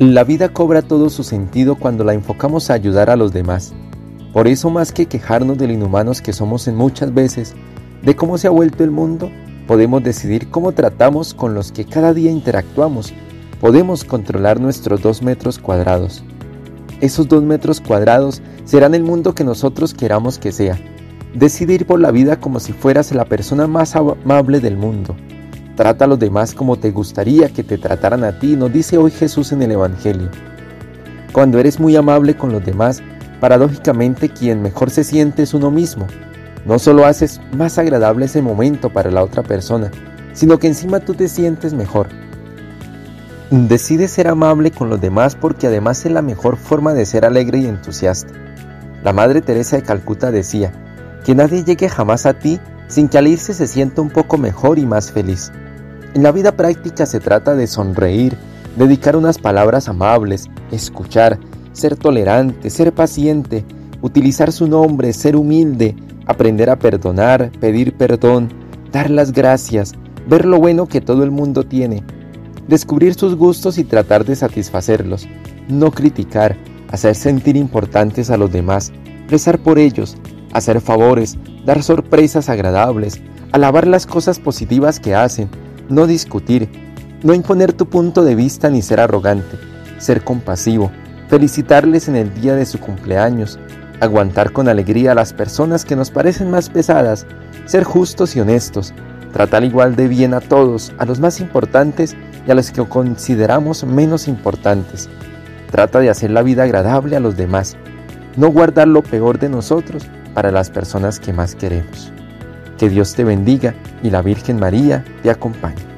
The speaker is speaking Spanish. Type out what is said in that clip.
La vida cobra todo su sentido cuando la enfocamos a ayudar a los demás. Por eso más que quejarnos de lo inhumanos que somos en muchas veces, de cómo se ha vuelto el mundo, podemos decidir cómo tratamos con los que cada día interactuamos. Podemos controlar nuestros dos metros cuadrados. Esos dos metros cuadrados serán el mundo que nosotros queramos que sea. Decidir por la vida como si fueras la persona más amable del mundo Trata a los demás como te gustaría que te trataran a ti, nos dice hoy Jesús en el Evangelio. Cuando eres muy amable con los demás, paradójicamente quien mejor se siente es uno mismo. No solo haces más agradable ese momento para la otra persona, sino que encima tú te sientes mejor. Decide ser amable con los demás porque además es la mejor forma de ser alegre y entusiasta. La Madre Teresa de Calcuta decía, que nadie llegue jamás a ti sin que al irse se sienta un poco mejor y más feliz. En la vida práctica se trata de sonreír, dedicar unas palabras amables, escuchar, ser tolerante, ser paciente, utilizar su nombre, ser humilde, aprender a perdonar, pedir perdón, dar las gracias, ver lo bueno que todo el mundo tiene, descubrir sus gustos y tratar de satisfacerlos, no criticar, hacer sentir importantes a los demás, rezar por ellos, hacer favores, dar sorpresas agradables, alabar las cosas positivas que hacen, no discutir, no imponer tu punto de vista ni ser arrogante, ser compasivo, felicitarles en el día de su cumpleaños, aguantar con alegría a las personas que nos parecen más pesadas, ser justos y honestos, tratar igual de bien a todos, a los más importantes y a los que consideramos menos importantes. Trata de hacer la vida agradable a los demás, no guardar lo peor de nosotros para las personas que más queremos. Que Dios te bendiga y la Virgen María te acompañe.